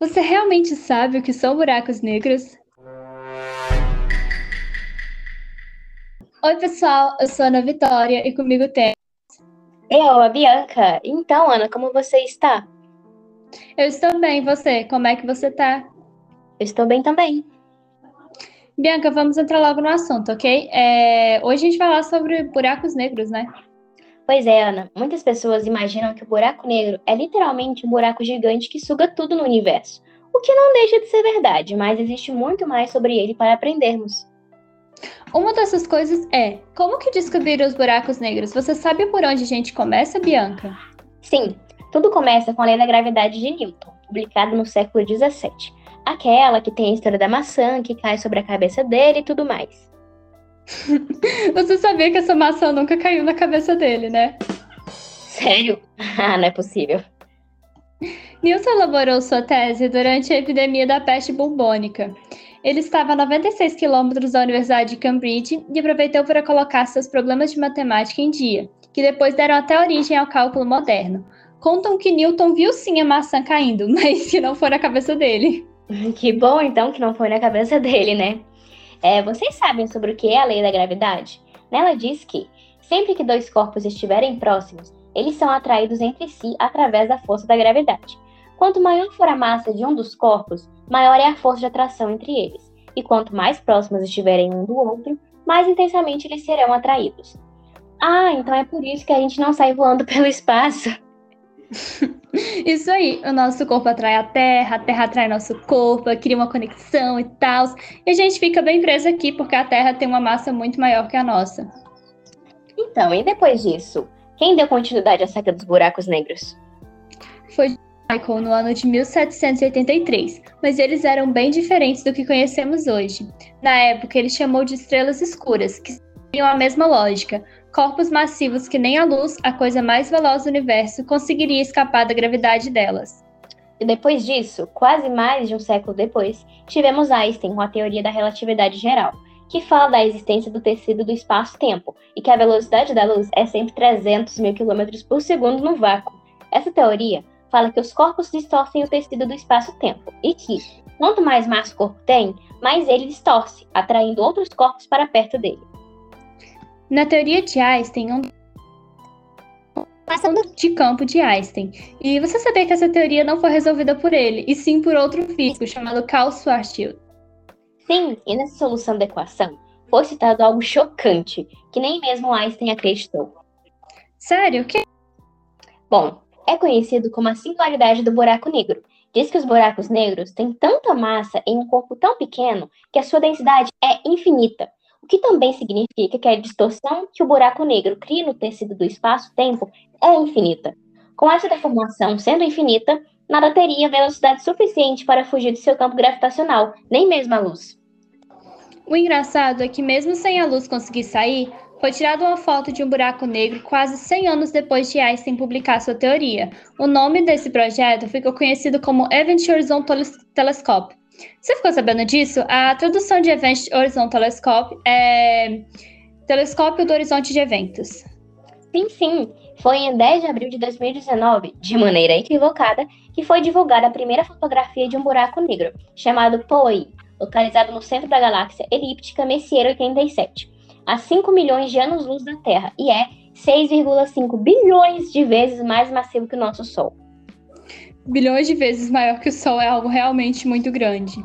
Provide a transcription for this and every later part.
Você realmente sabe o que são buracos negros? Oi, pessoal, eu sou a Ana Vitória e comigo tem. Eu, a Bianca. Então, Ana, como você está? Eu estou bem, você? Como é que você tá? Eu estou bem também. Bianca, vamos entrar logo no assunto, ok? É... Hoje a gente vai falar sobre buracos negros, né? Pois é, Ana. Muitas pessoas imaginam que o buraco negro é literalmente um buraco gigante que suga tudo no universo. O que não deixa de ser verdade, mas existe muito mais sobre ele para aprendermos. Uma dessas coisas é como que descobrir os buracos negros? Você sabe por onde a gente começa, Bianca? Sim, tudo começa com a lei da gravidade de Newton, publicada no século XVII. Aquela que tem a história da maçã que cai sobre a cabeça dele e tudo mais. Você sabia que essa maçã nunca caiu na cabeça dele, né? Sério? Ah, não é possível. Newton elaborou sua tese durante a epidemia da peste bubônica. Ele estava a 96 quilômetros da Universidade de Cambridge e aproveitou para colocar seus problemas de matemática em dia, que depois deram até origem ao cálculo moderno. Contam que Newton viu sim a maçã caindo, mas que não foi na cabeça dele. Que bom então que não foi na cabeça dele, né? É, vocês sabem sobre o que é a lei da gravidade? Nela diz que, sempre que dois corpos estiverem próximos, eles são atraídos entre si através da força da gravidade. Quanto maior for a massa de um dos corpos, maior é a força de atração entre eles. E quanto mais próximos estiverem um do outro, mais intensamente eles serão atraídos. Ah, então é por isso que a gente não sai voando pelo espaço. Isso aí, o nosso corpo atrai a Terra, a Terra atrai nosso corpo, cria uma conexão e tal. E a gente fica bem preso aqui porque a Terra tem uma massa muito maior que a nossa. Então, e depois disso? Quem deu continuidade à saga dos buracos negros? Foi Michael no ano de 1783, mas eles eram bem diferentes do que conhecemos hoje. Na época, ele chamou de estrelas escuras, que seguiam a mesma lógica. Corpos massivos que nem a luz, a coisa mais veloz do universo, conseguiria escapar da gravidade delas. E depois disso, quase mais de um século depois, tivemos Einstein com a teoria da relatividade geral, que fala da existência do tecido do espaço-tempo e que a velocidade da luz é sempre 300 mil km por segundo no vácuo. Essa teoria fala que os corpos distorcem o tecido do espaço-tempo e que, quanto mais massa o corpo tem, mais ele distorce, atraindo outros corpos para perto dele. Na teoria de Einstein, um de campo de Einstein. E você sabia que essa teoria não foi resolvida por ele, e sim por outro físico chamado Carl Schwarzschild. Sim, e nessa solução da equação foi citado algo chocante, que nem mesmo Einstein acreditou. Sério? O que? Bom, é conhecido como a singularidade do buraco negro. Diz que os buracos negros têm tanta massa em um corpo tão pequeno que a sua densidade é infinita, que também significa que a distorção que o buraco negro cria no tecido do espaço-tempo é infinita. Com essa deformação sendo infinita, nada teria velocidade suficiente para fugir de seu campo gravitacional, nem mesmo a luz. O engraçado é que, mesmo sem a luz conseguir sair, foi tirada uma foto de um buraco negro quase 100 anos depois de Einstein publicar sua teoria. O nome desse projeto ficou conhecido como Event Horizon Telescope. Você ficou sabendo disso? A tradução de Event Horizon Telescope é Telescópio do Horizonte de Eventos. Sim, sim. Foi em 10 de abril de 2019, de maneira equivocada, que foi divulgada a primeira fotografia de um buraco negro, chamado POI, localizado no centro da galáxia elíptica Messier 87 a 5 milhões de anos-luz da Terra e é 6,5 bilhões de vezes mais massivo que o nosso Sol. Bilhões de vezes maior que o Sol é algo realmente muito grande.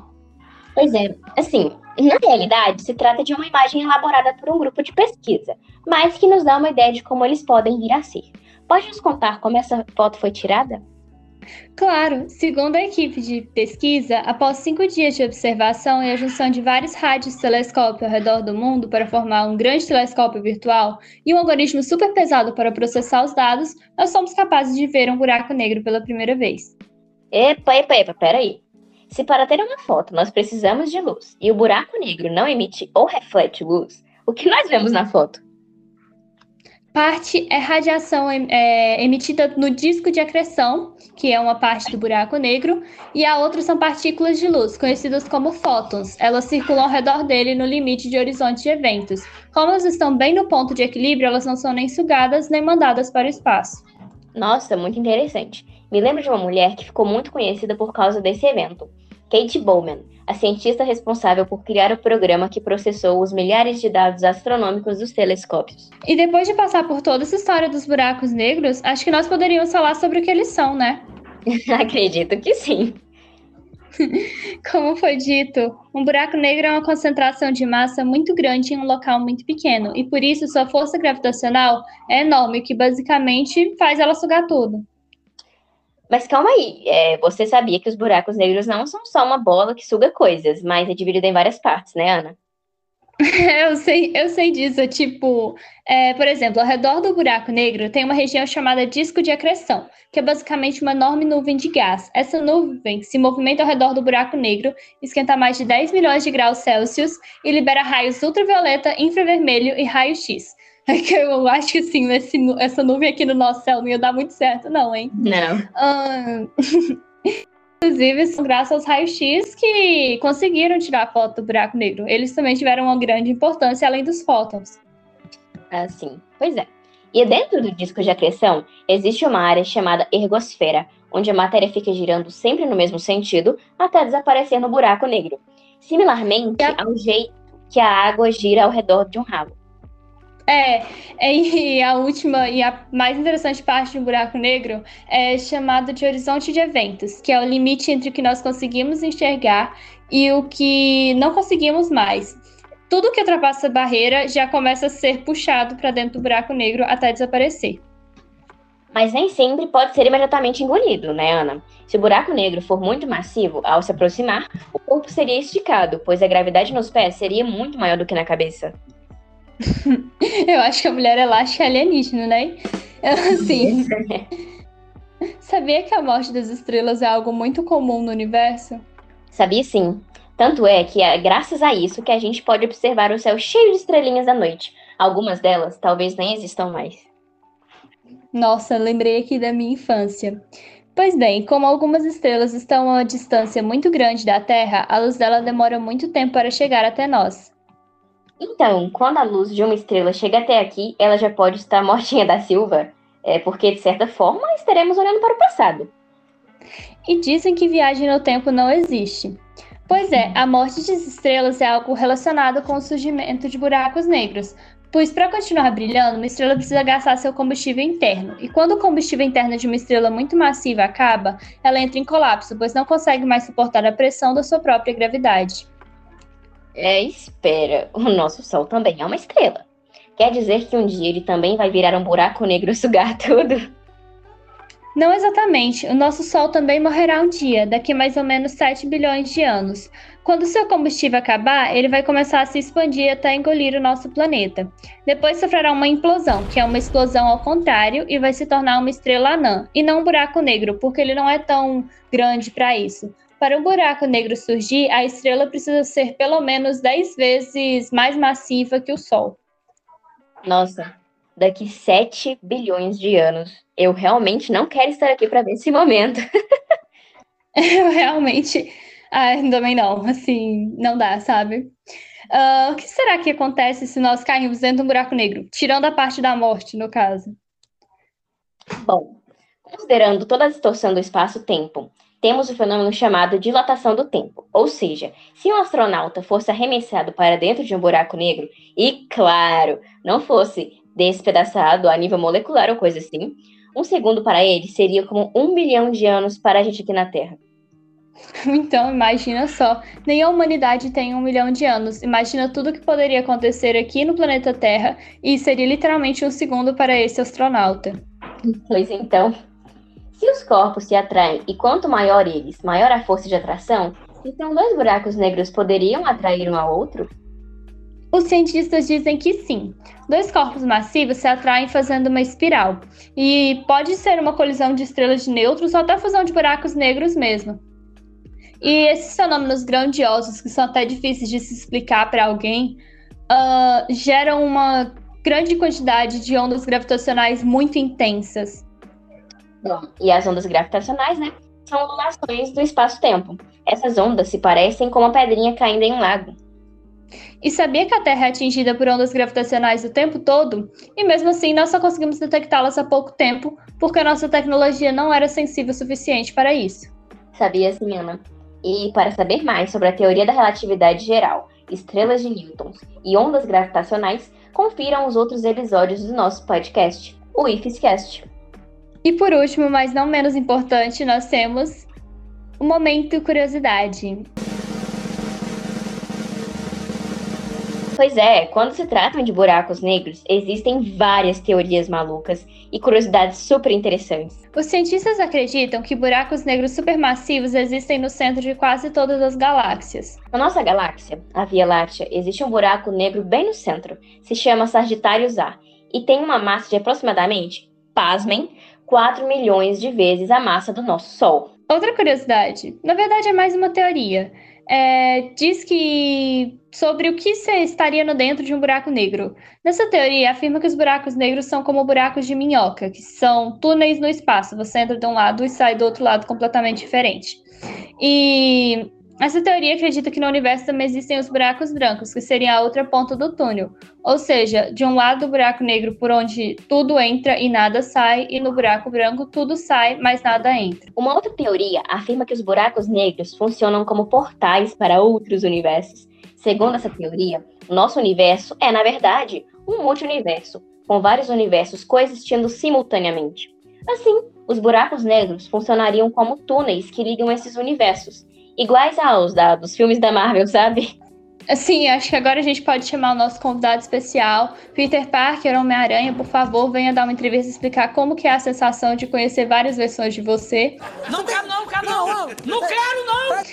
Pois é, assim, na realidade, se trata de uma imagem elaborada por um grupo de pesquisa, mas que nos dá uma ideia de como eles podem vir a ser. Pode nos contar como essa foto foi tirada? Claro, segundo a equipe de pesquisa, após cinco dias de observação e a junção de vários rádios telescópio ao redor do mundo para formar um grande telescópio virtual e um algoritmo super pesado para processar os dados, nós somos capazes de ver um buraco negro pela primeira vez. Epa, epa, epa, peraí. Se para ter uma foto nós precisamos de luz e o buraco negro não emite ou reflete luz, o que nós vemos na foto? Parte é radiação é, emitida no disco de acreção, que é uma parte do buraco negro, e a outra são partículas de luz, conhecidas como fótons. Elas circulam ao redor dele no limite de horizonte de eventos. Como elas estão bem no ponto de equilíbrio, elas não são nem sugadas nem mandadas para o espaço. Nossa, muito interessante. Me lembro de uma mulher que ficou muito conhecida por causa desse evento, Kate Bowman, a cientista responsável por criar o programa que processou os milhares de dados astronômicos dos telescópios. E depois de passar por toda essa história dos buracos negros, acho que nós poderíamos falar sobre o que eles são, né? Acredito que sim. Como foi dito, um buraco negro é uma concentração de massa muito grande em um local muito pequeno, e por isso sua força gravitacional é enorme, o que basicamente faz ela sugar tudo. Mas calma aí, é, você sabia que os buracos negros não são só uma bola que suga coisas, mas é dividida em várias partes, né, Ana? eu sei, eu sei disso. Tipo, é, por exemplo, ao redor do buraco negro tem uma região chamada disco de acreção, que é basicamente uma enorme nuvem de gás. Essa nuvem se movimenta ao redor do buraco negro, esquenta mais de 10 milhões de graus Celsius e libera raios ultravioleta, infravermelho e raio-x. É que eu acho que assim, esse, essa nuvem aqui no nosso céu não ia dar muito certo, não, hein? Não. Inclusive, são graças aos raios-x que conseguiram tirar a foto do buraco negro. Eles também tiveram uma grande importância além dos fótons. Ah, sim. Pois é. E dentro do disco de acreção, existe uma área chamada ergosfera, onde a matéria fica girando sempre no mesmo sentido até desaparecer no buraco negro. Similarmente ao jeito que a água gira ao redor de um rabo. É, é, e a última e a mais interessante parte do buraco negro é chamada de horizonte de eventos, que é o limite entre o que nós conseguimos enxergar e o que não conseguimos mais. Tudo que ultrapassa a barreira já começa a ser puxado para dentro do buraco negro até desaparecer. Mas nem sempre pode ser imediatamente engolido, né, Ana? Se o buraco negro for muito massivo, ao se aproximar, o corpo seria esticado, pois a gravidade nos pés seria muito maior do que na cabeça. Eu acho que a mulher elástica é alienígena, né? Assim. Sabia que a morte das estrelas é algo muito comum no universo? Sabia sim. Tanto é que é graças a isso que a gente pode observar o céu cheio de estrelinhas à noite. Algumas delas talvez nem existam mais. Nossa, lembrei aqui da minha infância. Pois bem, como algumas estrelas estão a uma distância muito grande da Terra, a luz dela demora muito tempo para chegar até nós. Então, quando a luz de uma estrela chega até aqui, ela já pode estar mortinha da Silva, é porque, de certa forma, estaremos olhando para o passado. E dizem que viagem no tempo não existe. Pois é, a morte de estrelas é algo relacionado com o surgimento de buracos negros, pois para continuar brilhando, uma estrela precisa gastar seu combustível interno. E quando o combustível interno de uma estrela muito massiva acaba, ela entra em colapso, pois não consegue mais suportar a pressão da sua própria gravidade. É, espera, o nosso Sol também é uma estrela. Quer dizer que um dia ele também vai virar um buraco negro e sugar tudo? Não exatamente. O nosso Sol também morrerá um dia, daqui mais ou menos 7 bilhões de anos. Quando seu combustível acabar, ele vai começar a se expandir até engolir o nosso planeta. Depois sofrerá uma implosão, que é uma explosão ao contrário, e vai se tornar uma estrela anã, e não um buraco negro, porque ele não é tão grande para isso. Para um buraco negro surgir, a estrela precisa ser pelo menos 10 vezes mais massiva que o Sol. Nossa, daqui 7 bilhões de anos. Eu realmente não quero estar aqui para ver esse momento. Eu realmente. Ah, também não. Assim, não dá, sabe? Uh, o que será que acontece se nós cairmos dentro de um buraco negro? Tirando a parte da morte, no caso. Bom, considerando toda a distorção do espaço-tempo temos o fenômeno chamado dilatação do tempo. Ou seja, se um astronauta fosse arremessado para dentro de um buraco negro e, claro, não fosse despedaçado a nível molecular ou coisa assim, um segundo para ele seria como um milhão de anos para a gente aqui na Terra. Então, imagina só, nem a humanidade tem um milhão de anos. Imagina tudo que poderia acontecer aqui no planeta Terra e seria literalmente um segundo para esse astronauta. Pois então, se os corpos se atraem e quanto maior eles, maior a força de atração, então dois buracos negros poderiam atrair um ao outro? Os cientistas dizem que sim. Dois corpos massivos se atraem fazendo uma espiral. E pode ser uma colisão de estrelas de nêutrons ou até fusão de buracos negros mesmo. E esses fenômenos grandiosos, que são até difíceis de se explicar para alguém, uh, geram uma grande quantidade de ondas gravitacionais muito intensas. Bom, e as ondas gravitacionais, né, são ondulações do espaço-tempo. Essas ondas se parecem com uma pedrinha caindo em um lago. E sabia que a Terra é atingida por ondas gravitacionais o tempo todo? E mesmo assim, nós só conseguimos detectá-las há pouco tempo, porque a nossa tecnologia não era sensível o suficiente para isso. Sabia sim, Ana. E para saber mais sobre a teoria da relatividade geral, estrelas de Newton e ondas gravitacionais, confiram os outros episódios do nosso podcast, o IFSCast. E por último, mas não menos importante, nós temos o momento curiosidade. Pois é, quando se tratam de buracos negros, existem várias teorias malucas e curiosidades super interessantes. Os cientistas acreditam que buracos negros supermassivos existem no centro de quase todas as galáxias. Na nossa galáxia, a Via Láctea, existe um buraco negro bem no centro. Se chama Sagitários A e tem uma massa de aproximadamente, pasmem, 4 milhões de vezes a massa do nosso Sol. Outra curiosidade, na verdade é mais uma teoria é, diz que sobre o que estaria no dentro de um buraco negro. Nessa teoria, afirma que os buracos negros são como buracos de minhoca, que são túneis no espaço. Você entra de um lado e sai do outro lado completamente diferente. E essa teoria acredita que no universo também existem os buracos brancos, que seriam a outra ponta do túnel. Ou seja, de um lado o buraco negro por onde tudo entra e nada sai, e no buraco branco tudo sai, mas nada entra. Uma outra teoria afirma que os buracos negros funcionam como portais para outros universos. Segundo essa teoria, nosso universo é, na verdade, um multiverso, com vários universos coexistindo simultaneamente. Assim, os buracos negros funcionariam como túneis que ligam esses universos iguais aos da, dos filmes da Marvel, sabe? Sim, acho que agora a gente pode chamar o nosso convidado especial, Peter Parker, Homem-Aranha, por favor, venha dar uma entrevista e explicar como que é a sensação de conhecer várias versões de você. Não quero não, quero não, não, não quero não!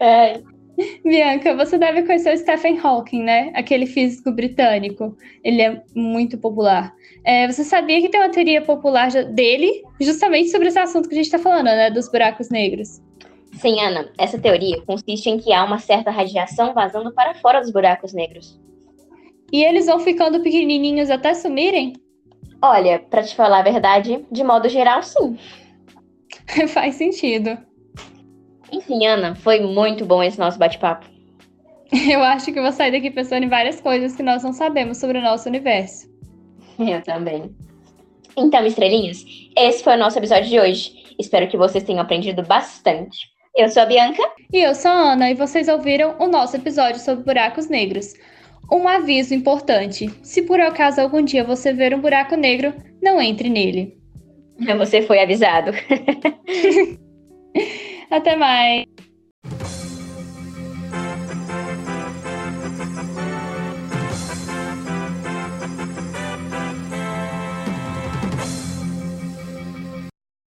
é. Bianca, você deve conhecer o Stephen Hawking, né? Aquele físico britânico. Ele é muito popular. É, você sabia que tem uma teoria popular dele justamente sobre esse assunto que a gente está falando, né? Dos buracos negros. Sim, Ana. Essa teoria consiste em que há uma certa radiação vazando para fora dos buracos negros. E eles vão ficando pequenininhos até sumirem? Olha, para te falar a verdade, de modo geral, sim. Faz sentido. Enfim, Ana, foi muito bom esse nosso bate-papo. Eu acho que vou sair daqui pensando em várias coisas que nós não sabemos sobre o nosso universo. Eu também. Então, estrelinhas, esse foi o nosso episódio de hoje. Espero que vocês tenham aprendido bastante. Eu sou a Bianca. E eu sou a Ana, e vocês ouviram o nosso episódio sobre buracos negros. Um aviso importante: se por acaso algum dia você ver um buraco negro, não entre nele. Você foi avisado. Até mais.